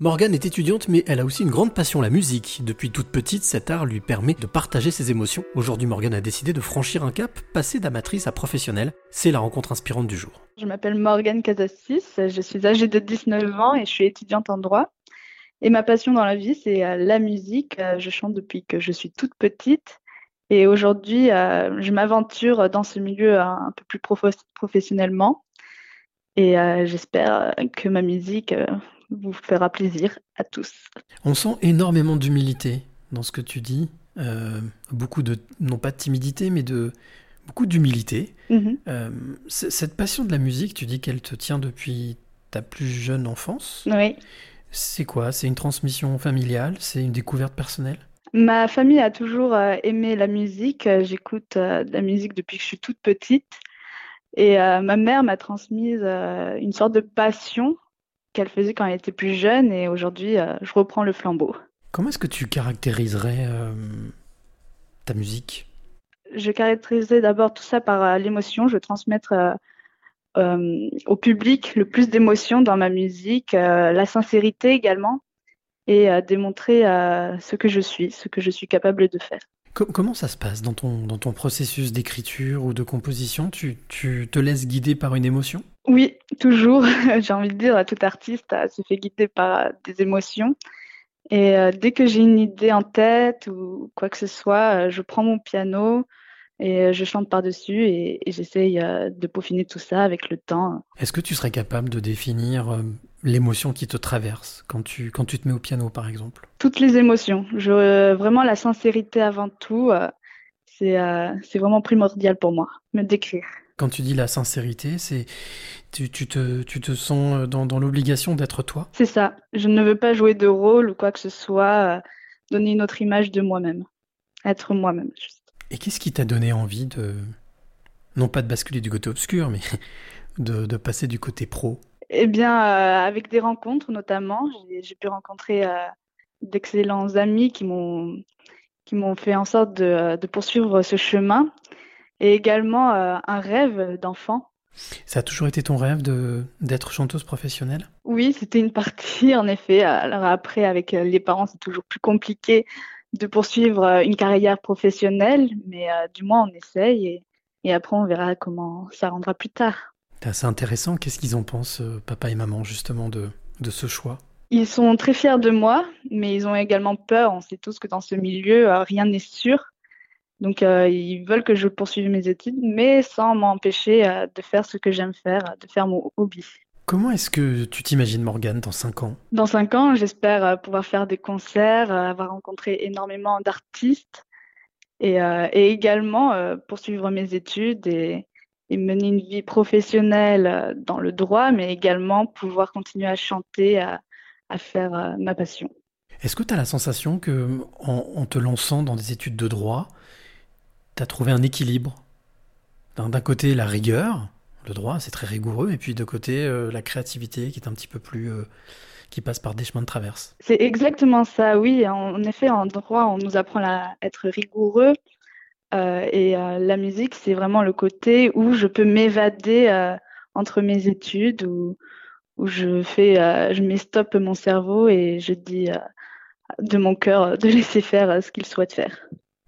Morgane est étudiante, mais elle a aussi une grande passion, la musique. Depuis toute petite, cet art lui permet de partager ses émotions. Aujourd'hui, Morgane a décidé de franchir un cap, passer d'amatrice à professionnelle. C'est la rencontre inspirante du jour. Je m'appelle Morgane Casassis, je suis âgée de 19 ans et je suis étudiante en droit. Et ma passion dans la vie, c'est euh, la musique. Euh, je chante depuis que je suis toute petite. Et aujourd'hui, euh, je m'aventure dans ce milieu un peu plus professionnellement. Et j'espère que ma musique vous fera plaisir à tous. On sent énormément d'humilité dans ce que tu dis. Euh, beaucoup de, non pas de timidité, mais de beaucoup d'humilité. Mhm. Euh, cette passion de la musique, tu dis qu'elle te tient depuis ta plus jeune enfance. Oui. C'est quoi? C'est une transmission familiale? C'est une découverte personnelle? Ma famille a toujours euh, aimé la musique. J'écoute de la musique depuis que je suis toute petite. Et ma mère m'a transmise une sorte de passion qu'elle faisait quand elle était plus jeune et aujourd'hui, euh, je reprends le flambeau. Comment est-ce que tu caractériserais euh, ta musique? Je caractériserais d'abord tout ça par euh, l'émotion. Je veux transmettre au public le plus d'émotions dans ma musique, la sincérité également, et démontrer ce que je suis, ce que je suis capable de faire. Comment ça se passe dans ton, dans ton processus d'écriture ou de composition? Tu, tu, te laisses guider par une émotion? Oui, toujours. j'ai envie de dire, tout artiste se fait guider par des émotions. Et euh, dès que j'ai une idée en tête ou quoi que ce soit, euh, je prends mon piano et euh, je chante par-dessus et, et j'essaye de peaufiner tout ça avec le temps. Est-ce que tu serais capable de définir l'émotion qui te traverse quand tu, quand tu te mets au piano, par exemple Toutes les émotions. Je, vraiment, la sincérité avant tout, euh, c'est euh, c'est vraiment primordial pour moi, me décrire. Quand tu dis la sincérité, c'est tu, tu, te, tu te sens dans, dans l'obligation d'être toi? C'est ça. Je ne veux pas jouer de rôle ou quoi que ce soit, euh, donner une autre image de moi-même. Être moi-même, juste. Et qu'est-ce qui t'a donné envie de, non pas de basculer du côté obscur, mais de, de passer du côté pro? Eh bien, euh, avec des rencontres notamment, j'ai pu rencontrer euh, d'excellents amis qui m'ont qui m'ont fait en sorte de, de, poursuivre ce chemin et également euh, un rêve d'enfant. Ça a toujours été ton rêve de d'être chanteuse professionnelle? Oui, c'était une partie en effet. Alors après, avec les parents, c'est toujours plus compliqué de poursuivre une carrière professionnelle, mais du moins on essaye et, et après on verra comment ça rendra plus tard. C'est assez intéressant. Qu'est-ce qu'ils en pensent, euh, papa et maman, justement, de, de ce choix? Ils sont très fiers de moi, mais ils ont également peur. On sait tous que dans ce milieu, euh, rien n'est sûr. Donc, euh, ils veulent que je poursuive mes études, mais sans m'empêcher de faire ce que j'aime faire, de faire mon hobby. Comment est-ce que tu t'imagines Morgane dans 5 ans? Dans 5 ans, j'espère pouvoir faire des concerts, avoir rencontré énormément d'artistes et, et, également poursuivre mes études et, et mener une vie professionnelle euh, dans le droit, mais également pouvoir continuer à chanter, à, faire euh, ma passion. Est-ce que tu as la sensation que en, te lançant dans des études de droit, tu as trouvé un équilibre? D'un côté, la rigueur, le droit, c'est très rigoureux, et puis de côté, euh, la créativité qui est un petit peu plus. qui passe par des chemins de traverse. C'est exactement ça, oui. En effet, en droit, on nous apprend à être rigoureux, euh, et euh, la musique, c'est vraiment le côté où je peux m'évader euh, entre mes études, où, où je fais, je mets stop mon cerveau et je dis de mon cœur de laisser faire ce qu'il souhaite faire.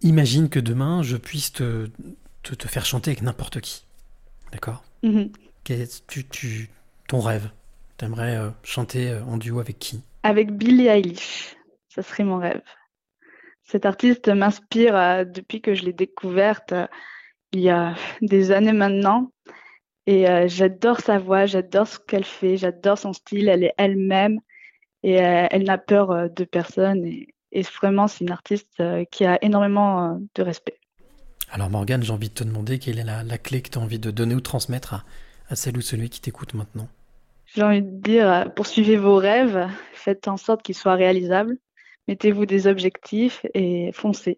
Imagine que demain, je puisse te, te, te faire chanter avec n'importe qui. D'accord? Quel est tu, tu, ton rêve? T'aimerais chanter en duo avec qui? Avec Billie Eilish. Ça serait mon rêve. Cette artiste m'inspire euh, depuis que je l'ai découverte euh, il y a des années maintenant. Et euh, j'adore sa voix, j'adore ce qu'elle fait, j'adore son style, elle est elle-même et elle n'a peur de personne. Et, vraiment, c'est une artiste qui a énormément de respect. Alors Morgane, j'ai envie de te demander quelle est la, clé que tu as envie de donner ou transmettre à, à celle ou celui qui t'écoute maintenant? J'ai envie de dire, poursuivez vos rêves, faites en sorte qu'ils soient réalisables mettez-vous des objectifs et foncez.